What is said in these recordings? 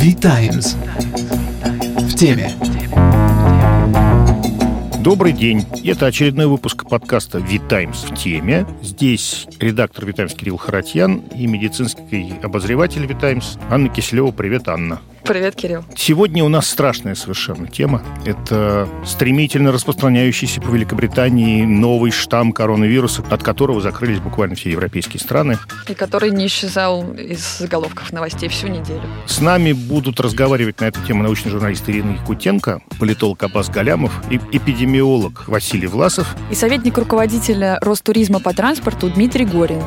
V-Times. В теме. Добрый день. Это очередной выпуск подкаста «Витаймс в теме». Здесь редактор «Витаймс» Кирилл Харатьян и медицинский обозреватель «Витаймс» Анна Киселева. Привет, Анна. Привет, Кирилл. Сегодня у нас страшная совершенно тема. Это стремительно распространяющийся по Великобритании новый штамм коронавируса, от которого закрылись буквально все европейские страны. И который не исчезал из заголовков новостей всю неделю. С нами будут разговаривать на эту тему научный журналист Ирина Якутенко, политолог Аббас Галямов и эпидемиолог Василий Власов. И советник руководителя Ростуризма по транспорту Дмитрий Горин.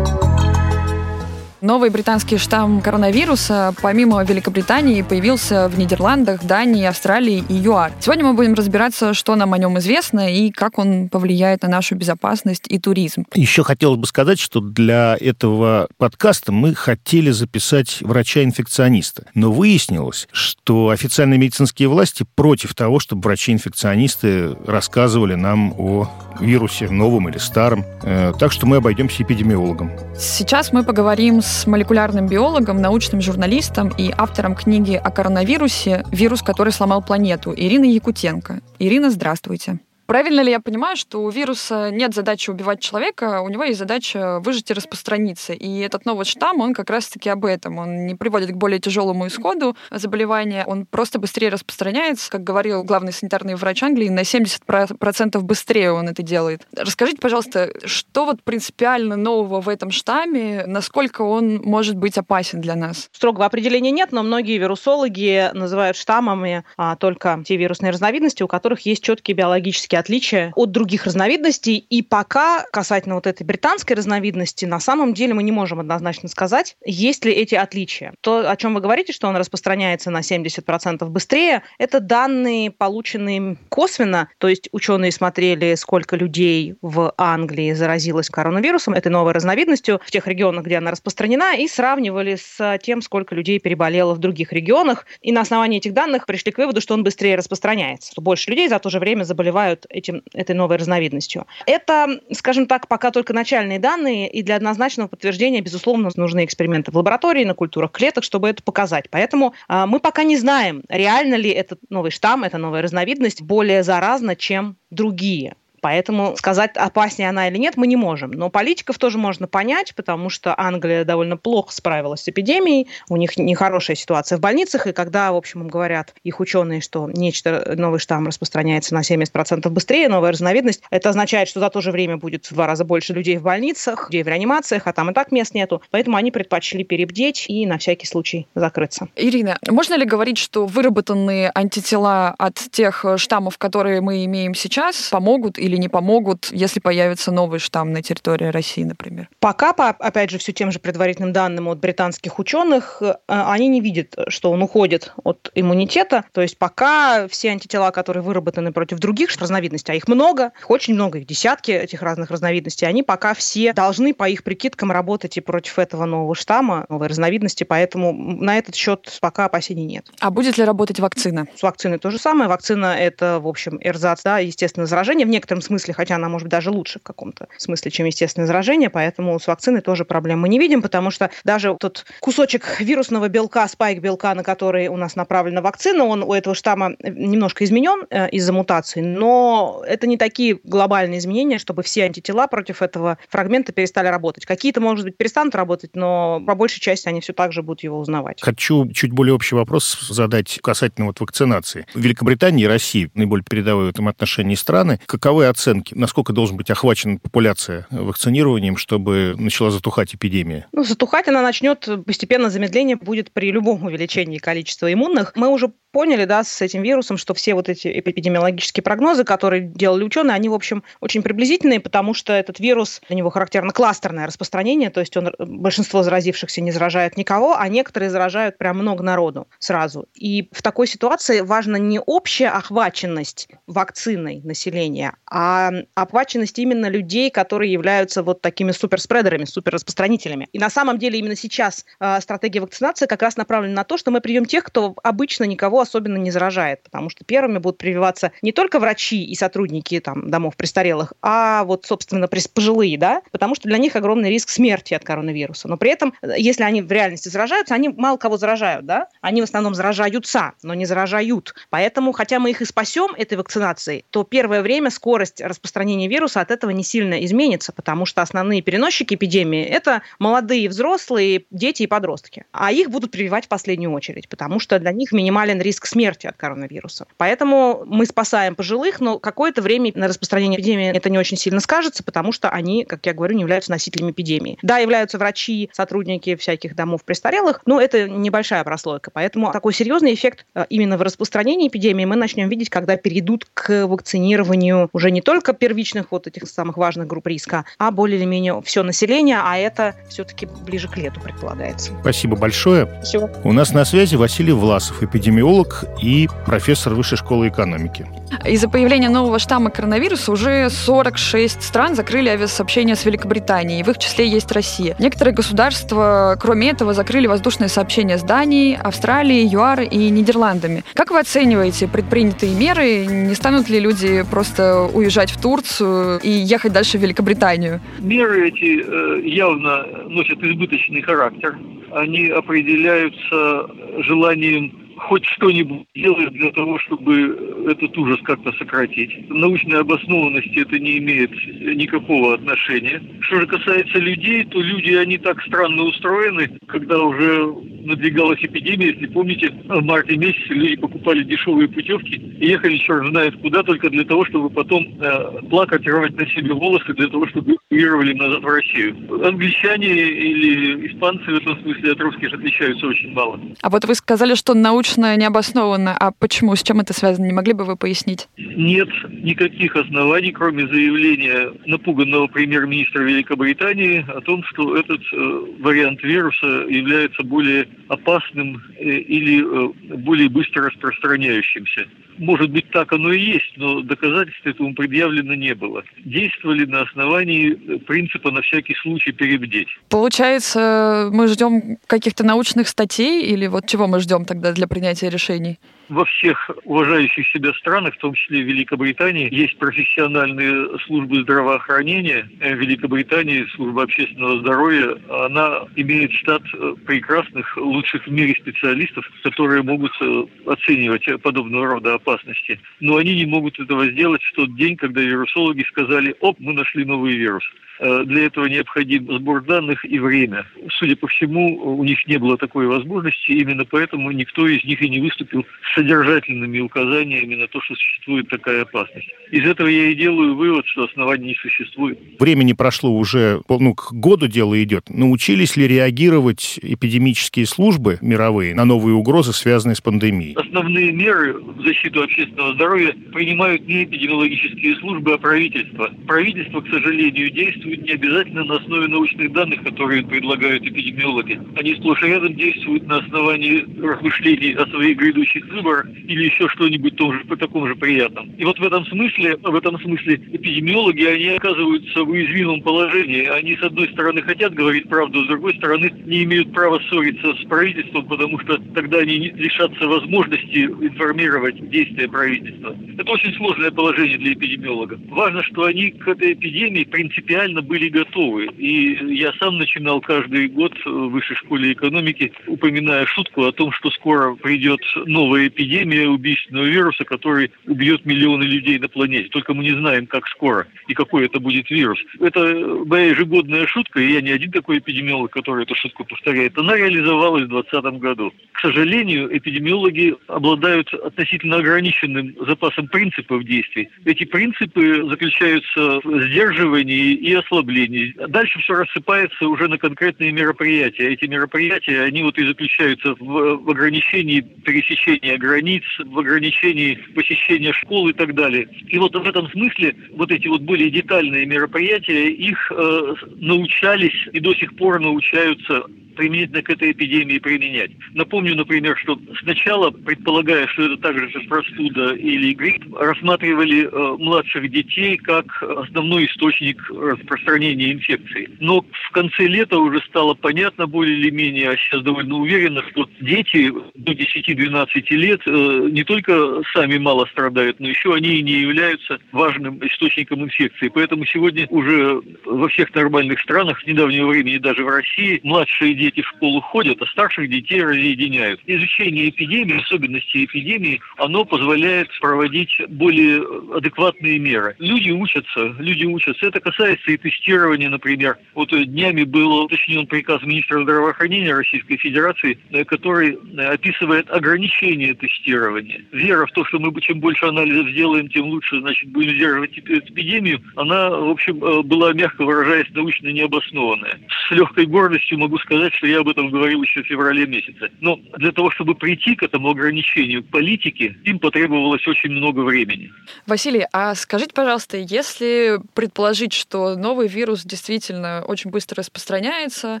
Новый британский штамм коронавируса, помимо Великобритании, появился в Нидерландах, Дании, Австралии и ЮАР. Сегодня мы будем разбираться, что нам о нем известно и как он повлияет на нашу безопасность и туризм. Еще хотелось бы сказать, что для этого подкаста мы хотели записать врача-инфекциониста. Но выяснилось, что официальные медицинские власти против того, чтобы врачи-инфекционисты рассказывали нам о вирусе, новом или старом. Э, так что мы обойдемся эпидемиологом. Сейчас мы поговорим с молекулярным биологом, научным журналистом и автором книги о коронавирусе «Вирус, который сломал планету» Ириной Якутенко. Ирина, здравствуйте. Правильно ли я понимаю, что у вируса нет задачи убивать человека, у него есть задача выжить и распространиться. И этот новый штамм, он как раз-таки об этом. Он не приводит к более тяжелому исходу заболевания, он просто быстрее распространяется. Как говорил главный санитарный врач Англии, на 70% быстрее он это делает. Расскажите, пожалуйста, что вот принципиально нового в этом штамме, насколько он может быть опасен для нас? Строгого определения нет, но многие вирусологи называют штаммами а, только те вирусные разновидности, у которых есть четкие биологические все отличия от других разновидностей. И пока касательно вот этой британской разновидности, на самом деле мы не можем однозначно сказать, есть ли эти отличия. То, о чем вы говорите, что он распространяется на 70% быстрее, это данные, полученные косвенно. То есть ученые смотрели, сколько людей в Англии заразилось коронавирусом, этой новой разновидностью, в тех регионах, где она распространена, и сравнивали с тем, сколько людей переболело в других регионах. И на основании этих данных пришли к выводу, что он быстрее распространяется. Больше людей за то же время заболевают этим, этой новой разновидностью. Это, скажем так, пока только начальные данные, и для однозначного подтверждения, безусловно, нужны эксперименты в лаборатории, на культурах клеток, чтобы это показать. Поэтому а, мы пока не знаем, реально ли этот новый штамм, эта новая разновидность более заразна, чем другие. Поэтому сказать, опаснее она или нет, мы не можем. Но политиков тоже можно понять, потому что Англия довольно плохо справилась с эпидемией, у них нехорошая ситуация в больницах, и когда, в общем, им говорят их ученые, что нечто, новый штамм распространяется на 70% быстрее, новая разновидность, это означает, что за то же время будет в два раза больше людей в больницах, людей в реанимациях, а там и так мест нету. Поэтому они предпочли перебдеть и на всякий случай закрыться. Ирина, можно ли говорить, что выработанные антитела от тех штаммов, которые мы имеем сейчас, помогут или или не помогут, если появится новый штамм на территории России, например? Пока, по, опять же, все тем же предварительным данным от британских ученых, э, они не видят, что он уходит от иммунитета. То есть пока все антитела, которые выработаны против других разновидностей, а их много, их очень много, их десятки этих разных разновидностей, они пока все должны, по их прикидкам, работать и против этого нового штамма, новой разновидности, поэтому на этот счет пока опасений нет. А будет ли работать вакцина? С вакциной то же самое. Вакцина – это, в общем, эрзац, да, естественное заражение. В некотором смысле, хотя она может быть даже лучше в каком-то смысле, чем естественное заражение, поэтому с вакциной тоже проблем мы не видим, потому что даже тот кусочек вирусного белка, спайк белка, на который у нас направлена вакцина, он у этого штамма немножко изменен э, из-за мутации, но это не такие глобальные изменения, чтобы все антитела против этого фрагмента перестали работать. Какие-то, может быть, перестанут работать, но по большей части они все так же будут его узнавать. Хочу чуть более общий вопрос задать касательно вот вакцинации. В Великобритании и России, наиболее передовые в этом отношении страны, каковы оценки, насколько должен быть охвачена популяция вакцинированием, чтобы начала затухать эпидемия? Ну, затухать она начнет постепенно, замедление будет при любом увеличении количества иммунных. Мы уже поняли, да, с этим вирусом, что все вот эти эпидемиологические прогнозы, которые делали ученые, они, в общем, очень приблизительные, потому что этот вирус, для него характерно кластерное распространение, то есть он, большинство заразившихся не заражает никого, а некоторые заражают прям много народу сразу. И в такой ситуации важна не общая охваченность вакциной населения, а охваченность именно людей, которые являются вот такими суперспредерами, суперраспространителями. И на самом деле именно сейчас э, стратегия вакцинации как раз направлена на то, что мы прием тех, кто обычно никого особенно не заражает, потому что первыми будут прививаться не только врачи и сотрудники там, домов престарелых, а вот, собственно, пожилые, да, потому что для них огромный риск смерти от коронавируса. Но при этом, если они в реальности заражаются, они мало кого заражают, да, они в основном заражаются, но не заражают. Поэтому, хотя мы их и спасем этой вакцинацией, то первое время скорость распространения вируса от этого не сильно изменится, потому что основные переносчики эпидемии – это молодые взрослые, дети и подростки. А их будут прививать в последнюю очередь, потому что для них минимален риск смерти от коронавируса. Поэтому мы спасаем пожилых, но какое-то время на распространение эпидемии это не очень сильно скажется, потому что они, как я говорю, не являются носителями эпидемии. Да, являются врачи, сотрудники всяких домов престарелых, но это небольшая прослойка. Поэтому такой серьезный эффект э, именно в распространении эпидемии мы начнем видеть, когда перейдут к вакцинированию уже не только первичных вот этих самых важных групп риска, а более или менее все население, а это все-таки ближе к лету предполагается. Спасибо большое. Все. У нас на связи Василий Власов, эпидемиолог и профессор Высшей школы экономики. Из-за появления нового штамма коронавируса уже 46 стран закрыли авиасообщения с Великобританией. В их числе есть Россия. Некоторые государства, кроме этого, закрыли воздушные сообщения с Данией, Австралией, ЮАР и Нидерландами. Как вы оцениваете предпринятые меры? Не станут ли люди просто уезжать в Турцию и ехать дальше в Великобританию? Меры эти э, явно носят избыточный характер. Они определяются желанием хоть что-нибудь делает для того, чтобы этот ужас как-то сократить. Научной обоснованности это не имеет никакого отношения. Что же касается людей, то люди, они так странно устроены, когда уже надвигалась эпидемия, если помните, в марте месяце люди покупали дешевые путевки и ехали черт знает куда, только для того, чтобы потом э, плакать, рвать на себе волосы, для того, чтобы эмигрировали назад в Россию. Англичане или испанцы в этом смысле от русских отличаются очень мало. А вот вы сказали, что научно необоснованно. А почему? С чем это связано? Не могли бы вы пояснить? Нет никаких оснований, кроме заявления напуганного премьер-министра Великобритании о том, что этот э, вариант вируса является более опасным э, или э, более быстро распространяющимся. Может быть, так оно и есть, но доказательств этому предъявлено не было. Действовали на основании принципа на всякий случай перебдеть. Получается, мы ждем каких-то научных статей или вот чего мы ждем тогда для принятия решений? Во всех уважающих себя странах, в том числе в Великобритании, есть профессиональные службы здравоохранения. В Великобритании служба общественного здоровья, она имеет штат прекрасных, лучших в мире специалистов, которые могут э, оценивать подобного рода опасности. Но они не могут этого сделать в тот день, когда вирусологи сказали, оп, мы нашли новый вирус. Э, для этого необходим сбор данных и время. Судя по всему, у них не было такой возможности, именно поэтому никто из них и не выступил с содержательными указаниями на то, что существует такая опасность. Из этого я и делаю вывод, что оснований не существует. Времени прошло уже, ну, к году дело идет. Научились ли реагировать эпидемические службы мировые на новые угрозы, связанные с пандемией? Основные меры в защиту общественного здоровья принимают не эпидемиологические службы, а правительство. Правительство, к сожалению, действует не обязательно на основе научных данных, которые предлагают эпидемиологи. Они сплошь и рядом действуют на основании размышлений о своих грядущих выборах или еще что-нибудь том же, по такому же приятном. И вот в этом смысле, в этом смысле эпидемиологи, они оказываются в уязвимом положении. Они, с одной стороны, хотят говорить правду, с другой стороны, не имеют права ссориться с правительством, потому что тогда они лишатся возможности информировать действия правительства. Это очень сложное положение для эпидемиологов. Важно, что они к этой эпидемии принципиально были готовы. И я сам начинал каждый год в высшей школе экономики, упоминая шутку о том, что скоро придет новая убийственного вируса, который убьет миллионы людей на планете. Только мы не знаем, как скоро и какой это будет вирус. Это моя ежегодная шутка, и я не один такой эпидемиолог, который эту шутку повторяет. Она реализовалась в 2020 году. К сожалению, эпидемиологи обладают относительно ограниченным запасом принципов действий. Эти принципы заключаются в сдерживании и ослаблений. Дальше все рассыпается уже на конкретные мероприятия. Эти мероприятия, они вот и заключаются в, в ограничении пересечения границ, в ограничении посещения школ и так далее. И вот в этом смысле вот эти вот более детальные мероприятия, их э, научались и до сих пор научаются применительно к этой эпидемии применять. Напомню, например, что сначала, предполагая, что это также простуда или грипп, рассматривали э, младших детей как основной источник распространения инфекции. Но в конце лета уже стало понятно более или менее, а сейчас довольно уверенно, что дети до 10-12 лет э, не только сами мало страдают, но еще они и не являются важным источником инфекции. Поэтому сегодня уже во всех нормальных странах с недавнего времени, даже в России, младшие дети в школу ходят, а старших детей разъединяют. Изучение эпидемии, особенностей эпидемии, оно позволяет проводить более адекватные меры. Люди учатся, люди учатся. Это касается и тестирования, например. Вот днями был уточнен приказ министра здравоохранения Российской Федерации, э, который описывает ограничение тестирования. Вера в то, что мы чем больше анализов сделаем, тем лучше, значит, будем сдерживать эпидемию, она, в общем, э, была, мягко выражаясь, научно необоснованная. С легкой гордостью могу сказать, что я об этом говорил еще в феврале месяце. Но для того, чтобы прийти к этому ограничению политики, им потребовалось очень много времени. Василий, а скажите, пожалуйста, если предположить, что новый вирус действительно очень быстро распространяется,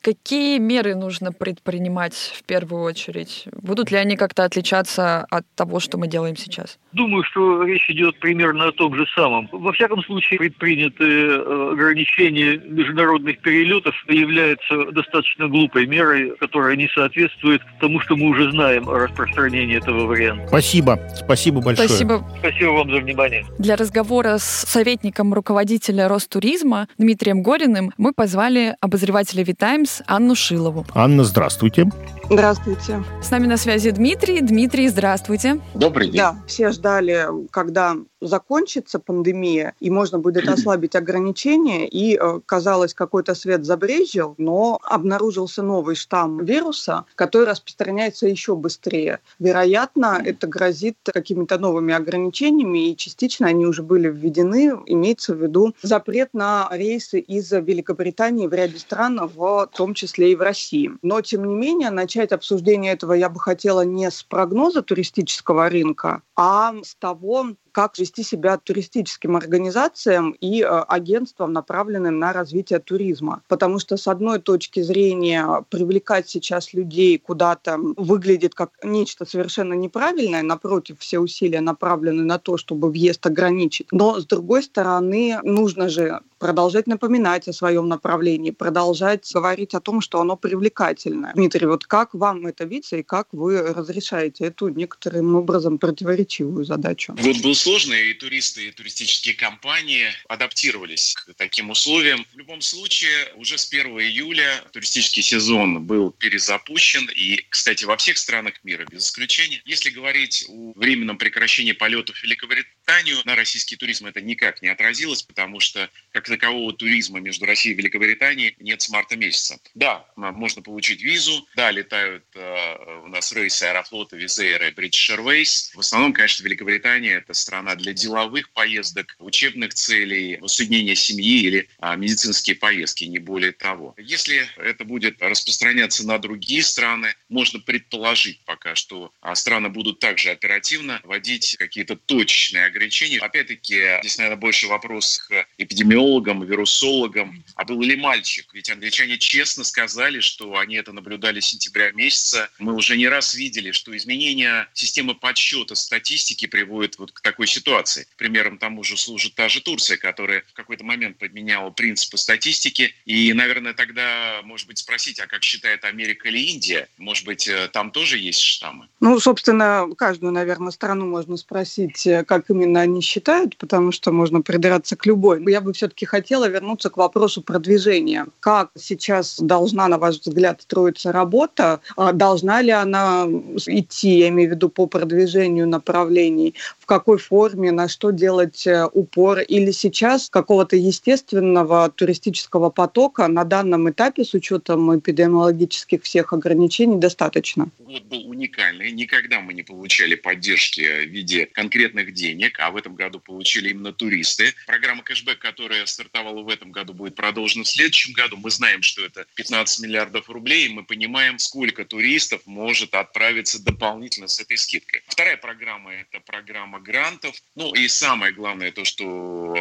какие меры нужно предпринимать в первую очередь? Будут ли они как-то отличаться от того, что мы делаем сейчас? Думаю, что речь идет примерно о том же самом. Во всяком случае, предпринятые э, ограничения международных перелетов являются достаточно глупой мерой, которая не соответствует тому, что мы уже знаем о распространении этого варианта. Спасибо. Спасибо большое. Спасибо. Спасибо вам за внимание. Для разговора с советником руководителя Ростуризма Дмитрием Гориным мы позвали обозревателя Витаймс Анну Шилову. Анна, здравствуйте. Здравствуйте. С нами на связи Дмитрий. Дмитрий, здравствуйте. Добрый день. Да, все ждали, когда закончится пандемия, и можно будет ослабить ограничения, и, э, казалось, какой-то свет забрежил, но обнаружился новый штамм вируса, который распространяется еще быстрее. Вероятно, это грозит какими-то новыми ограничениями, и частично они уже были введены. Имеется в виду запрет на рейсы из Великобритании в ряде стран, в том числе и в России. Но, тем не менее, начать обсуждение этого я бы хотела не с прогноза туристического рынка, а с того, как вести себя туристическим организациям и э, агентствам, направленным на развитие туризма. Потому что, с одной точки зрения, привлекать сейчас людей куда-то выглядит как нечто совершенно неправильное. Напротив, все усилия направлены на то, чтобы въезд ограничить. Но, с другой стороны, нужно же продолжать напоминать о своем направлении, продолжать говорить о том, что оно привлекательное. Дмитрий, вот как вам это видится и как вы разрешаете эту некоторым образом противоречивую задачу? Вот был сложно, и туристы, и туристические компании адаптировались к таким условиям. В любом случае, уже с 1 июля туристический сезон был перезапущен, и, кстати, во всех странах мира, без исключения. Если говорить о временном прекращении полетов в Великобританию, на российский туризм это никак не отразилось, потому что, как как такового туризма между Россией и Великобританией нет с марта месяца. Да, можно получить визу, да, летают э, у нас рейсы Аэрофлота, Визейра и British Airways. В основном, конечно, Великобритания – это страна для деловых поездок, учебных целей, воссоединения семьи или а, медицинские поездки, не более того. Если это будет распространяться на другие страны, можно предположить пока, что а, страны будут также оперативно вводить какие-то точечные ограничения. Опять-таки, здесь, наверное, больше вопрос к эпидемиологам, иммунологом, вирусологом. А был ли мальчик? Ведь англичане честно сказали, что они это наблюдали с сентября месяца. Мы уже не раз видели, что изменение системы подсчета статистики приводит вот к такой ситуации. Примером тому же служит та же Турция, которая в какой-то момент подменяла принципы статистики. И, наверное, тогда, может быть, спросить, а как считает Америка или Индия? Может быть, э, там тоже есть штаммы? Ну, собственно, каждую, наверное, страну можно спросить, э, как именно они считают, потому что можно придраться к любой. Я бы все-таки хотела вернуться к вопросу продвижения. Как сейчас должна, на ваш взгляд, строиться работа? А должна ли она идти, я имею в виду, по продвижению направлений? В какой форме, на что делать э, упор? Или сейчас какого-то естественного туристического потока на данном этапе с учетом эпидемиологических всех ограничений достаточно? Год был уникальный. Никогда мы не получали поддержки в виде конкретных денег, а в этом году получили именно туристы. Программа кэшбэк, которая стартовала в этом году, будет продолжена в следующем году. Мы знаем, что это 15 миллиардов рублей, и мы понимаем, сколько туристов может отправиться дополнительно с этой скидкой. Вторая программа – это программа грантов. Ну и самое главное, то, что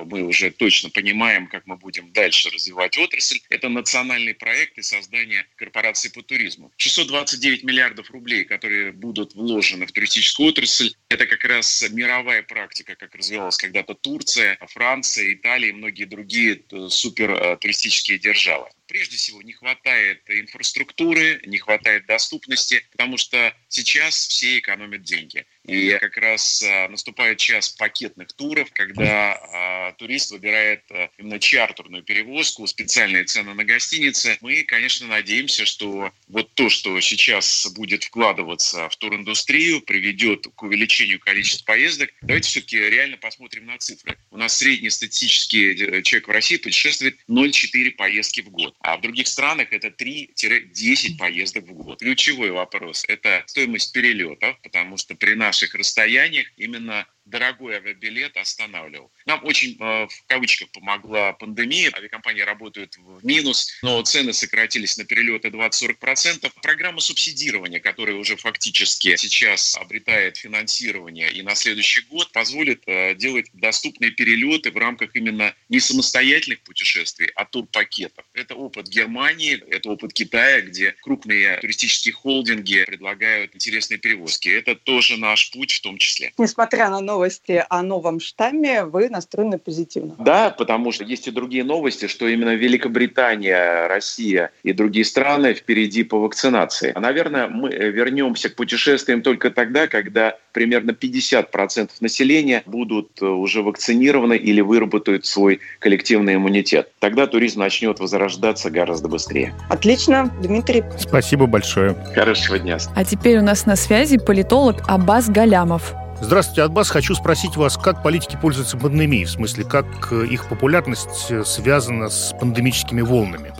мы уже точно понимаем, как мы будем дальше развивать отрасль, это национальный проект и создание корпорации по туризму. 629 миллиардов рублей, которые будут вложены в туристическую отрасль, это как раз мировая практика, как развивалась когда-то Турция, Франция, Италия и многие другие э, супер э, туристические державы. Прежде всего, не хватает инфраструктуры, не хватает доступности, потому что сейчас все экономят деньги. И как раз а, наступает час пакетных туров, когда а, турист выбирает а, именно чартерную перевозку, специальные цены на гостиницы. Мы, конечно, надеемся, что вот то, что сейчас будет вкладываться в туриндустрию, приведет к увеличению количества поездок. Давайте все-таки реально посмотрим на цифры. У нас средний статистический э, человек в России путешествует 0,4 поездки в год а в других странах это 3-10 поездок в год. Ключевой вопрос – это стоимость перелетов, потому что при наших расстояниях именно дорогой авиабилет останавливал. Нам очень, э, в кавычках, помогла пандемия. Авиакомпании работают в минус, но цены сократились на перелеты 20-40%. Программа субсидирования, которая уже фактически сейчас обретает финансирование и на следующий год, позволит э, делать доступные перелеты в рамках именно не самостоятельных путешествий, а турпакетов. Это опыт Германии, это опыт Китая, где крупные туристические холдинги предлагают интересные перевозки. Это тоже наш путь в том числе. Несмотря на новости о новом штамме, вы настроены позитивно. Да, потому что есть и другие новости, что именно Великобритания, Россия и другие страны впереди по вакцинации. Наверное, мы вернемся к путешествиям только тогда, когда примерно 50% населения будут э, уже вакцинированы или выработают свой коллективный иммунитет. Тогда туризм начнет возрождаться гораздо быстрее. Отлично, Дмитрий. Спасибо большое. Хорошего дня. А теперь у нас на связи политолог Аббас Галямов. Здравствуйте, Адбас. Хочу спросить вас, как политики пользуются пандемией? В смысле, как э, их популярность э, связана с пандемическими волнами?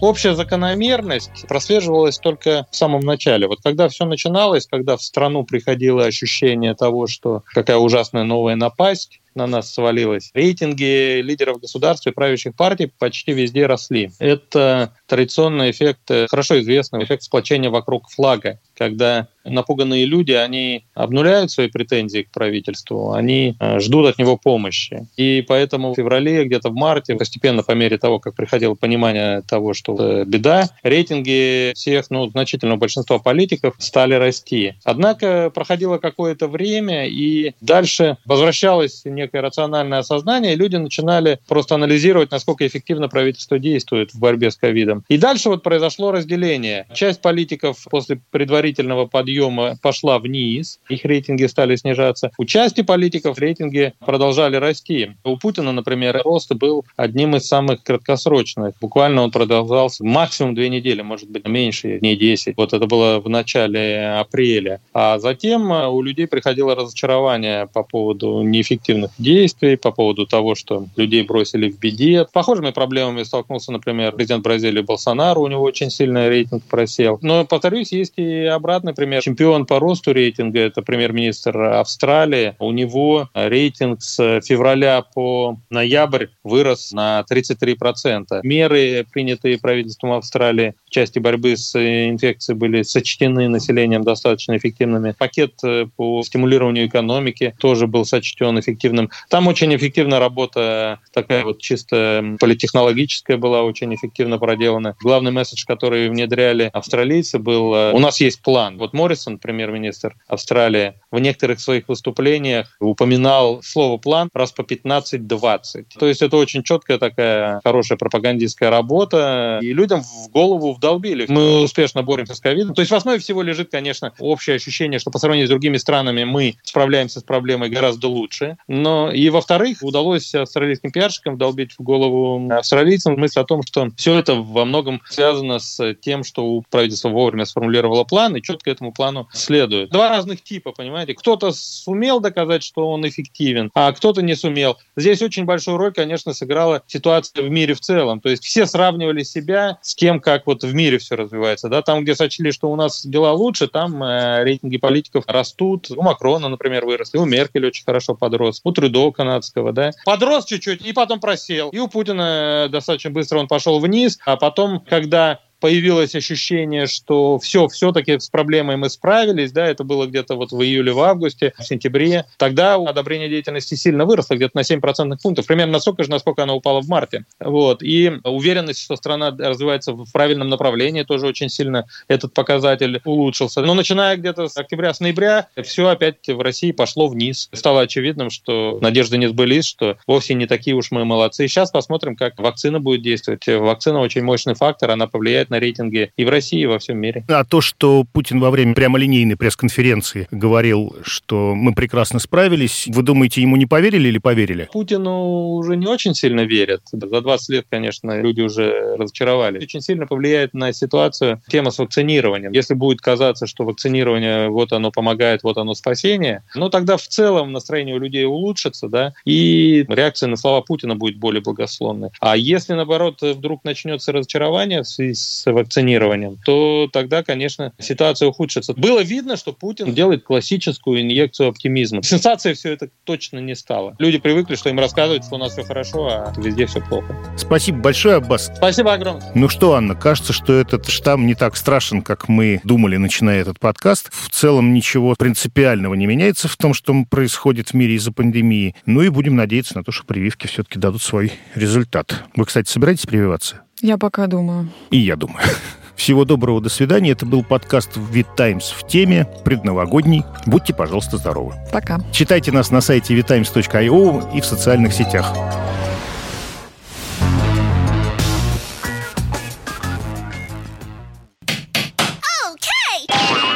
Общая закономерность прослеживалась только в самом начале. Вот когда все начиналось, когда в страну приходило ощущение того, что какая ужасная новая напасть, на нас свалилось. Рейтинги лидеров государства и правящих партий почти везде росли. Это традиционный эффект, э, хорошо известный эффект сплочения вокруг флага, когда напуганные люди, они обнуляют свои претензии к правительству, они э, ждут от него помощи. И поэтому в феврале, где-то в марте, постепенно по мере того, как приходило понимание того, что беда, рейтинги всех, ну, значительного большинства политиков стали расти. Однако проходило какое-то время, и дальше возвращалось некое рациональное осознание, и люди начинали просто анализировать, насколько эффективно правительство действует в борьбе с ковидом. И дальше вот произошло разделение. Часть политиков после предварительного подъема пошла вниз, их рейтинги стали снижаться. У части политиков рейтинги продолжали расти. У Путина, например, рост был одним из самых краткосрочных. Буквально он продолжался максимум две недели, может быть, меньше, дней 10. Вот это было в начале апреля. А затем у людей приходило разочарование по поводу неэффективных действий, по поводу того, что людей бросили в беде. Похожими проблемами столкнулся, например, президент Бразилии Болсонaro, у него очень сильный рейтинг просел. Но, повторюсь, есть и обратный пример. Чемпион по росту рейтинга – это премьер-министр Австралии. У него рейтинг с февраля по ноябрь вырос на 33%. Меры, принятые правительством Австралии в части борьбы с инфекцией, были сочтены населением достаточно эффективными. Пакет э, по стимулированию экономики тоже был сочтен эффективным эффективным. Там очень эффективная работа, такая вот чисто политехнологическая была очень эффективно проделана. Главный месседж, который внедряли австралийцы, был э, «У нас есть план». Вот Моррисон, премьер-министр Австралии, в некоторых своих выступлениях упоминал слово «план» раз по 15-20. То есть это очень четкая такая хорошая пропагандистская работа, и людям в голову вдолбили. Мы успешно боремся с ковидом. То есть в основе всего лежит, конечно, общее ощущение, что по сравнению с другими странами мы справляемся с проблемой гораздо лучше. Но и во-вторых, удалось австралийским пиарщикам вдолбить в голову австралийцам мысль о том, что все это во многом связано с тем, что правительство вовремя сформулировало план и четко этому плану следует. Два разных типа, понимаете? Кто-то сумел доказать, что он эффективен, а кто-то не сумел. Здесь очень большую роль, конечно, сыграла ситуация в мире в целом. То есть все сравнивали себя с тем, как вот в мире все развивается. Да? Там, где сочли, что у нас дела лучше, там э, рейтинги политиков растут. У Макрона, например, выросли, у Меркель очень хорошо подрос. У Трюдо канадского, да, подрос чуть-чуть и потом просел. И у Путина достаточно быстро он пошел вниз, а потом, когда появилось ощущение, что все, все-таки с проблемой мы справились, да, это было где-то вот в июле, в августе, в сентябре, тогда одобрение деятельности сильно выросло, где-то на 7 процентных пунктов, примерно настолько же, насколько она упала в марте. Вот. И уверенность, что страна развивается в правильном направлении, тоже очень сильно этот показатель улучшился. Но начиная где-то с октября, с ноября, все опять в России пошло вниз. Стало очевидным, что надежды не сбылись, что вовсе не такие уж мы молодцы. Сейчас посмотрим, как вакцина будет действовать. Вакцина очень мощный фактор, она повлияет на рейтинге и в России, и во всем мире. А то, что Путин во время прямолинейной пресс-конференции говорил, что мы прекрасно справились, вы думаете, ему не поверили или поверили? Путину уже не очень сильно верят. За 20 лет, конечно, люди уже разочаровались. Очень сильно повлияет на ситуацию тема с вакцинированием. Если будет казаться, что вакцинирование, вот оно помогает, вот оно спасение, ну тогда в целом настроение у людей улучшится, да, и реакция на слова Путина будет более благословной. А если, наоборот, вдруг начнется разочарование в связи с вакцинированием, то тогда, конечно, ситуация ухудшится. Было видно, что Путин делает классическую инъекцию оптимизма. Сенсацией все это точно не стало. Люди привыкли, что им рассказывают, что у нас все хорошо, а везде все плохо. Спасибо большое, Аббас. Спасибо огромное. Ну что, Анна, кажется, что этот штамм не так страшен, как мы думали, начиная этот подкаст. В целом ничего принципиального не меняется в том, что происходит в мире из-за пандемии. Ну и будем надеяться на то, что прививки все-таки дадут свой результат. Вы, кстати, собираетесь прививаться? Я пока думаю. И я думаю. Всего доброго, до свидания. Это был подкаст «Вид Таймс» в теме предновогодний. Будьте, пожалуйста, здоровы. Пока. Читайте нас на сайте vitimes.io и в социальных сетях.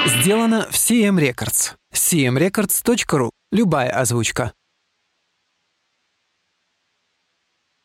Сделано в CM Records. cmrecords.ru. Любая озвучка.